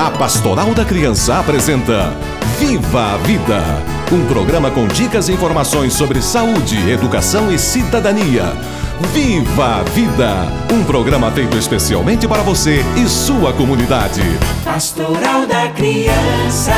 A Pastoral da Criança apresenta Viva a Vida, um programa com dicas e informações sobre saúde, educação e cidadania. Viva a Vida, um programa feito especialmente para você e sua comunidade. Pastoral da Criança.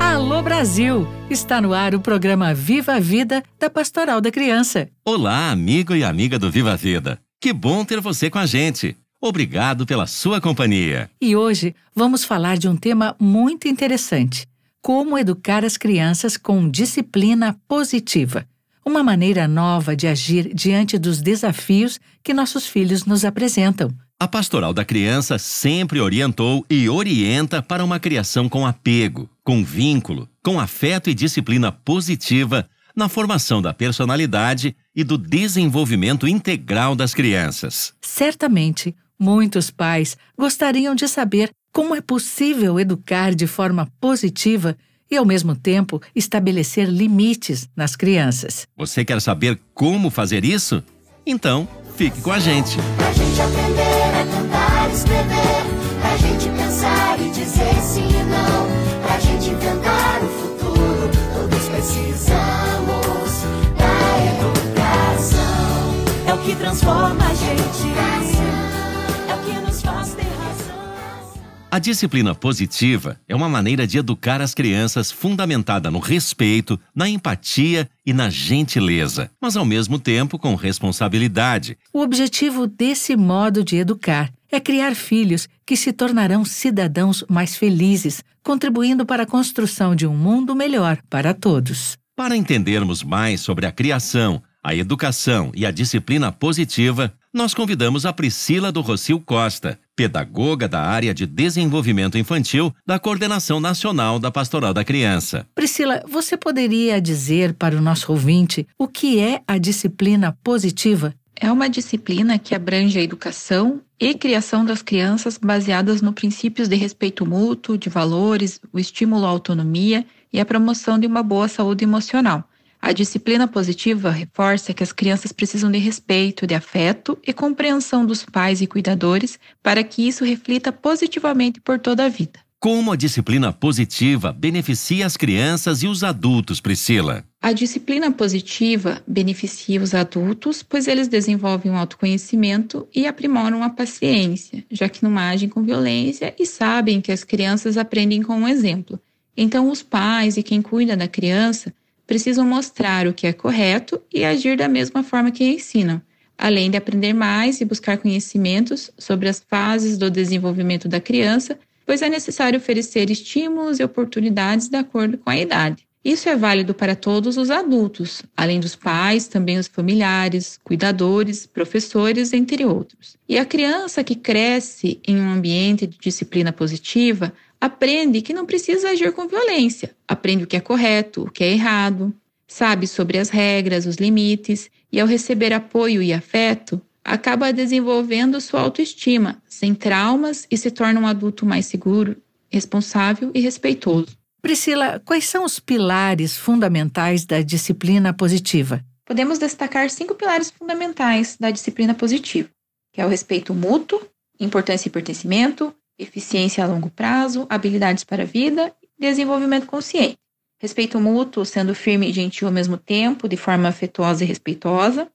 Alô Brasil! Está no ar o programa Viva a Vida da Pastoral da Criança. Olá, amigo e amiga do Viva a Vida. Que bom ter você com a gente. Obrigado pela sua companhia. E hoje vamos falar de um tema muito interessante: como educar as crianças com disciplina positiva. Uma maneira nova de agir diante dos desafios que nossos filhos nos apresentam. A Pastoral da Criança sempre orientou e orienta para uma criação com apego, com vínculo, com afeto e disciplina positiva na formação da personalidade e do desenvolvimento integral das crianças. Certamente, muitos pais gostariam de saber como é possível educar de forma positiva e, ao mesmo tempo, estabelecer limites nas crianças. Você quer saber como fazer isso? Então, fique com a gente. Pra gente aprender a cantar, escrever, pra gente pensar e dizer sim e não, pra gente inventar o futuro, todos precisamos da educação. É o que transforma a gente, A disciplina positiva é uma maneira de educar as crianças fundamentada no respeito, na empatia e na gentileza, mas ao mesmo tempo com responsabilidade. O objetivo desse modo de educar é criar filhos que se tornarão cidadãos mais felizes, contribuindo para a construção de um mundo melhor para todos. Para entendermos mais sobre a criação, a educação e a disciplina positiva, nós convidamos a Priscila do Rocio Costa, pedagoga da área de desenvolvimento infantil da Coordenação Nacional da Pastoral da Criança. Priscila, você poderia dizer para o nosso ouvinte o que é a disciplina positiva? É uma disciplina que abrange a educação e criação das crianças baseadas no princípios de respeito mútuo, de valores, o estímulo à autonomia e a promoção de uma boa saúde emocional. A disciplina positiva reforça que as crianças precisam de respeito, de afeto e compreensão dos pais e cuidadores para que isso reflita positivamente por toda a vida. Como a disciplina positiva beneficia as crianças e os adultos, Priscila? A disciplina positiva beneficia os adultos, pois eles desenvolvem um autoconhecimento e aprimoram a paciência, já que não agem com violência e sabem que as crianças aprendem com um exemplo. Então, os pais e quem cuida da criança precisam mostrar o que é correto e agir da mesma forma que ensinam, além de aprender mais e buscar conhecimentos sobre as fases do desenvolvimento da criança, pois é necessário oferecer estímulos e oportunidades de acordo com a idade. Isso é válido para todos os adultos, além dos pais, também os familiares, cuidadores, professores, entre outros. E a criança que cresce em um ambiente de disciplina positiva aprende que não precisa agir com violência, aprende o que é correto, o que é errado, sabe sobre as regras, os limites, e ao receber apoio e afeto, acaba desenvolvendo sua autoestima, sem traumas e se torna um adulto mais seguro, responsável e respeitoso. Priscila, quais são os pilares fundamentais da disciplina positiva? Podemos destacar cinco pilares fundamentais da disciplina positiva, que é o respeito mútuo, importância e pertencimento, eficiência a longo prazo, habilidades para a vida e desenvolvimento consciente. Respeito mútuo, sendo firme e gentil ao mesmo tempo, de forma afetuosa e respeitosa.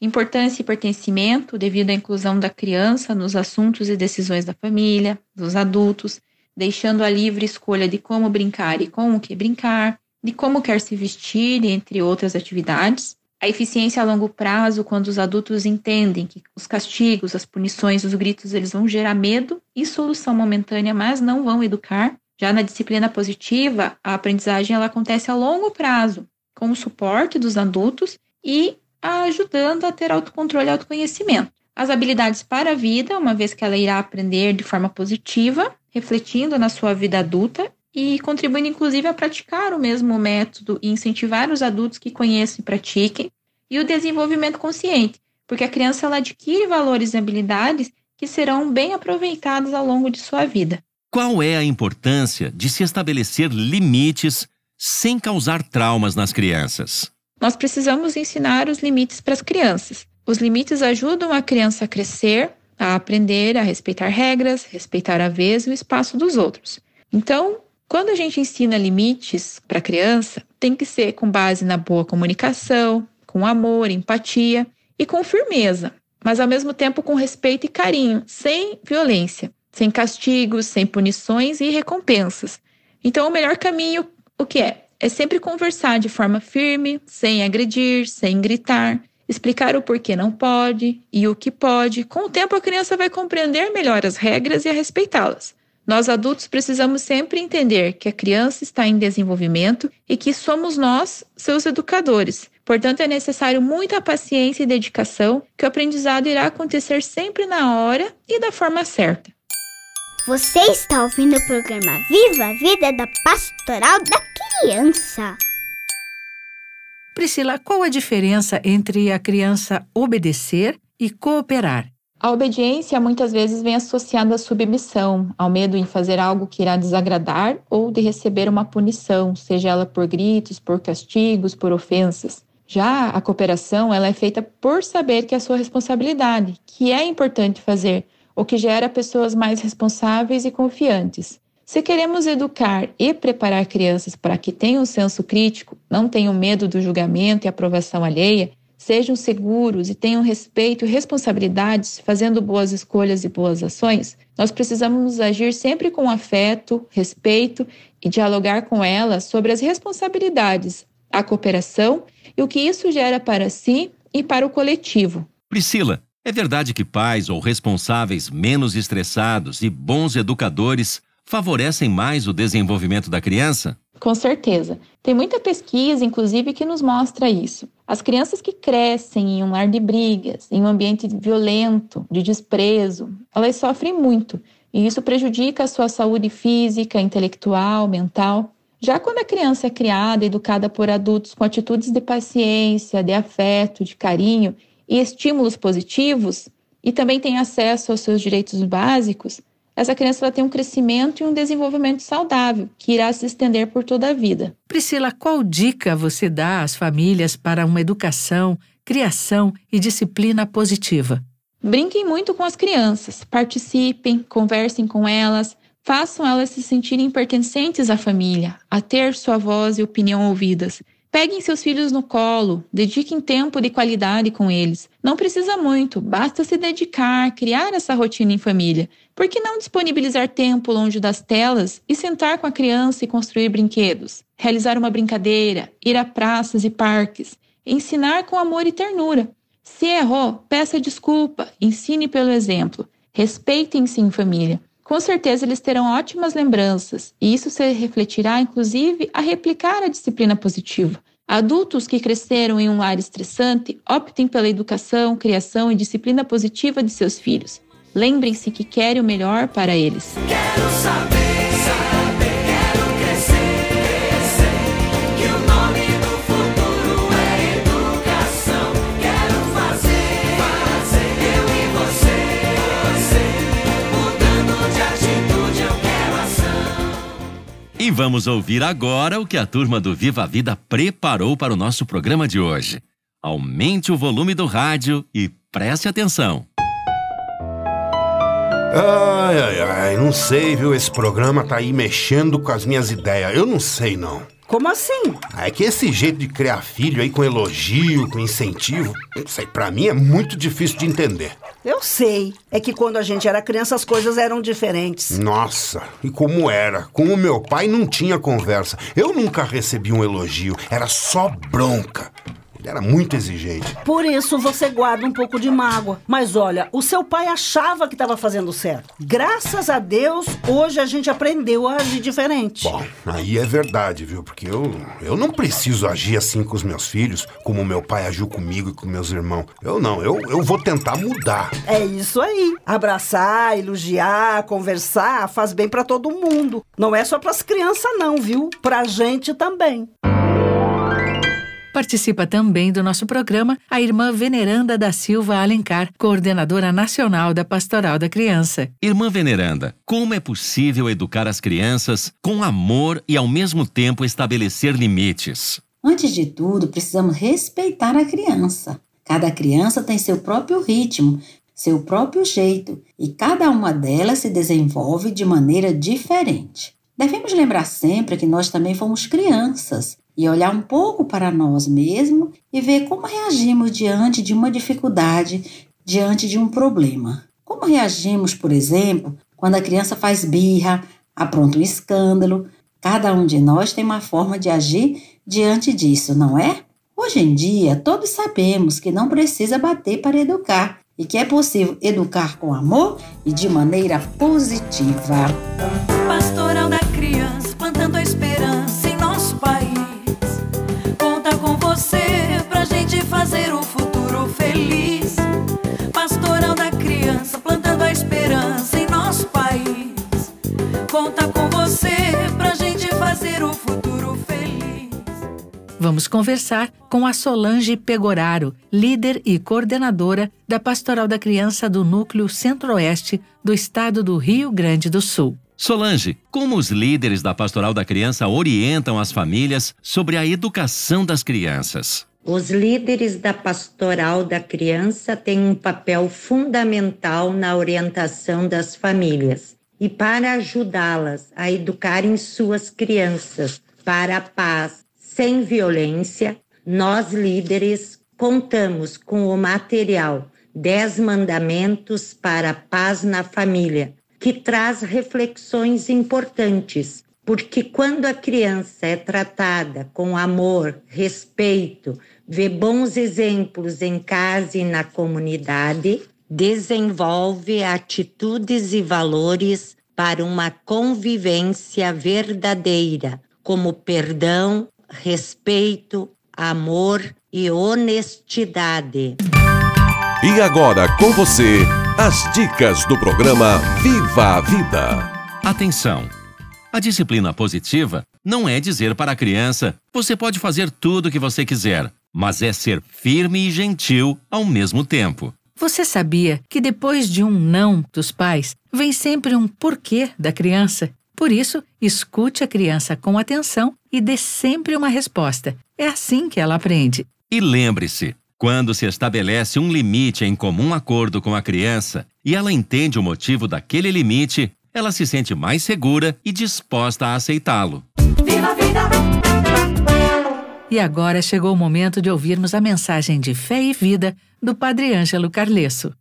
Importância e pertencimento, devido à inclusão da criança nos assuntos e decisões da família, dos adultos, deixando a livre escolha de como brincar e com o que brincar, de como quer se vestir, entre outras atividades. A eficiência a longo prazo, quando os adultos entendem que os castigos, as punições, os gritos, eles vão gerar medo e solução momentânea, mas não vão educar. Já na disciplina positiva, a aprendizagem ela acontece a longo prazo, com o suporte dos adultos e ajudando a ter autocontrole e autoconhecimento. As habilidades para a vida, uma vez que ela irá aprender de forma positiva, refletindo na sua vida adulta e contribuindo inclusive a praticar o mesmo método e incentivar os adultos que conheçam e pratiquem, e o desenvolvimento consciente, porque a criança ela adquire valores e habilidades que serão bem aproveitados ao longo de sua vida. Qual é a importância de se estabelecer limites sem causar traumas nas crianças? Nós precisamos ensinar os limites para as crianças. Os limites ajudam a criança a crescer, a aprender a respeitar regras, respeitar a vez e o espaço dos outros. Então, quando a gente ensina limites para a criança, tem que ser com base na boa comunicação, com amor, empatia e com firmeza, mas ao mesmo tempo com respeito e carinho, sem violência, sem castigos, sem punições e recompensas. Então, o melhor caminho, o que é? É sempre conversar de forma firme, sem agredir, sem gritar, explicar o porquê não pode e o que pode. Com o tempo, a criança vai compreender melhor as regras e a respeitá-las. Nós adultos precisamos sempre entender que a criança está em desenvolvimento e que somos nós, seus educadores. Portanto, é necessário muita paciência e dedicação, que o aprendizado irá acontecer sempre na hora e da forma certa. Você está ouvindo o programa Viva a Vida da Pastoral da Criança. Priscila, qual a diferença entre a criança obedecer e cooperar? A obediência muitas vezes vem associada à submissão, ao medo em fazer algo que irá desagradar ou de receber uma punição, seja ela por gritos, por castigos, por ofensas. Já a cooperação, ela é feita por saber que é sua responsabilidade, que é importante fazer, o que gera pessoas mais responsáveis e confiantes. Se queremos educar e preparar crianças para que tenham um senso crítico, não tenham medo do julgamento e aprovação alheia, sejam seguros e tenham respeito e responsabilidades, fazendo boas escolhas e boas ações, nós precisamos agir sempre com afeto, respeito e dialogar com elas sobre as responsabilidades, a cooperação e o que isso gera para si e para o coletivo. Priscila, é verdade que pais ou responsáveis menos estressados e bons educadores favorecem mais o desenvolvimento da criança? Com certeza. Tem muita pesquisa, inclusive, que nos mostra isso. As crianças que crescem em um lar de brigas, em um ambiente violento, de desprezo, elas sofrem muito. E isso prejudica a sua saúde física, intelectual, mental. Já quando a criança é criada, educada por adultos com atitudes de paciência, de afeto, de carinho e estímulos positivos, e também tem acesso aos seus direitos básicos, essa criança tem um crescimento e um desenvolvimento saudável, que irá se estender por toda a vida. Priscila, qual dica você dá às famílias para uma educação, criação e disciplina positiva? Brinquem muito com as crianças, participem, conversem com elas, façam elas se sentirem pertencentes à família, a ter sua voz e opinião ouvidas. Peguem seus filhos no colo, dediquem tempo de qualidade com eles. Não precisa muito, basta se dedicar, criar essa rotina em família. Por que não disponibilizar tempo longe das telas e sentar com a criança e construir brinquedos? Realizar uma brincadeira, ir a praças e parques, ensinar com amor e ternura. Se errou, peça desculpa, ensine pelo exemplo. Respeitem-se em família. Com certeza eles terão ótimas lembranças, e isso se refletirá, inclusive, a replicar a disciplina positiva. Adultos que cresceram em um lar estressante optem pela educação, criação e disciplina positiva de seus filhos. Lembrem-se que querem o melhor para eles. Quero saber, E vamos ouvir agora o que a turma do Viva a Vida preparou para o nosso programa de hoje. Aumente o volume do rádio e preste atenção. Ai, ai, ai, não sei, viu? Esse programa tá aí mexendo com as minhas ideias. Eu não sei, não. Como assim? É que esse jeito de criar filho aí com elogio, com incentivo, isso aí pra mim é muito difícil de entender. Eu sei. É que quando a gente era criança as coisas eram diferentes. Nossa, e como era? Com o meu pai não tinha conversa. Eu nunca recebi um elogio, era só bronca. Era muito exigente. Por isso você guarda um pouco de mágoa. Mas olha, o seu pai achava que estava fazendo certo. Graças a Deus, hoje a gente aprendeu a agir diferente. Bom, aí é verdade, viu? Porque eu, eu não preciso agir assim com os meus filhos, como meu pai agiu comigo e com meus irmãos. Eu não, eu, eu vou tentar mudar. É isso aí. Abraçar, elogiar, conversar faz bem pra todo mundo. Não é só pras crianças não, viu? Pra gente também. Participa também do nosso programa a irmã Veneranda da Silva Alencar, coordenadora nacional da Pastoral da Criança. Irmã Veneranda, como é possível educar as crianças com amor e ao mesmo tempo estabelecer limites? Antes de tudo, precisamos respeitar a criança. Cada criança tem seu próprio ritmo, seu próprio jeito, e cada uma delas se desenvolve de maneira diferente. Devemos lembrar sempre que nós também fomos crianças e olhar um pouco para nós mesmos e ver como reagimos diante de uma dificuldade, diante de um problema. Como reagimos, por exemplo, quando a criança faz birra, apronta um escândalo? Cada um de nós tem uma forma de agir diante disso, não é? Hoje em dia, todos sabemos que não precisa bater para educar e que é possível educar com amor e de maneira positiva. Vamos conversar com a Solange Pegoraro, líder e coordenadora da Pastoral da Criança do Núcleo Centro-Oeste do Estado do Rio Grande do Sul. Solange, como os líderes da Pastoral da Criança orientam as famílias sobre a educação das crianças? Os líderes da pastoral da criança têm um papel fundamental na orientação das famílias e para ajudá-las a educarem suas crianças para a paz sem violência, nós líderes contamos com o material 10 Mandamentos para a Paz na Família, que traz reflexões importantes, porque quando a criança é tratada com amor, respeito, vê bons exemplos em casa e na comunidade, desenvolve atitudes e valores para uma convivência verdadeira, como perdão, respeito, amor e honestidade. E agora com você, as dicas do programa Viva a Vida. Atenção! A disciplina positiva não é dizer para a criança: você pode fazer tudo o que você quiser, mas é ser firme e gentil ao mesmo tempo. Você sabia que depois de um não dos pais, vem sempre um porquê da criança? Por isso, escute a criança com atenção e dê sempre uma resposta. É assim que ela aprende. E lembre-se: quando se estabelece um limite em comum acordo com a criança e ela entende o motivo daquele limite, ela se sente mais segura e disposta a aceitá-lo. Viva a vida! E agora chegou o momento de ouvirmos a mensagem de fé e vida do Padre Ângelo Carlesso.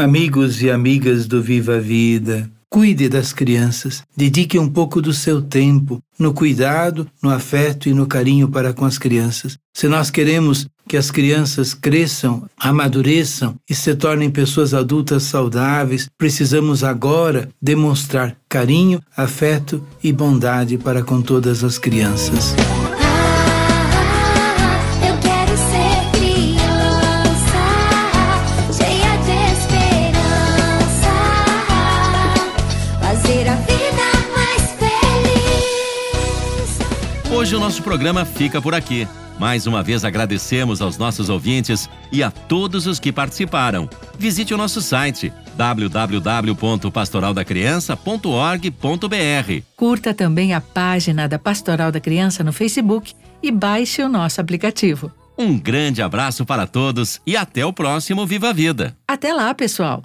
Amigos e amigas do Viva a Vida, cuide das crianças, dedique um pouco do seu tempo no cuidado, no afeto e no carinho para com as crianças. Se nós queremos que as crianças cresçam, amadureçam e se tornem pessoas adultas saudáveis, precisamos agora demonstrar carinho, afeto e bondade para com todas as crianças. Hoje o nosso programa fica por aqui. Mais uma vez agradecemos aos nossos ouvintes e a todos os que participaram. Visite o nosso site www.pastoraldacriança.org.br. Curta também a página da Pastoral da Criança no Facebook e baixe o nosso aplicativo. Um grande abraço para todos e até o próximo Viva a Vida. Até lá, pessoal!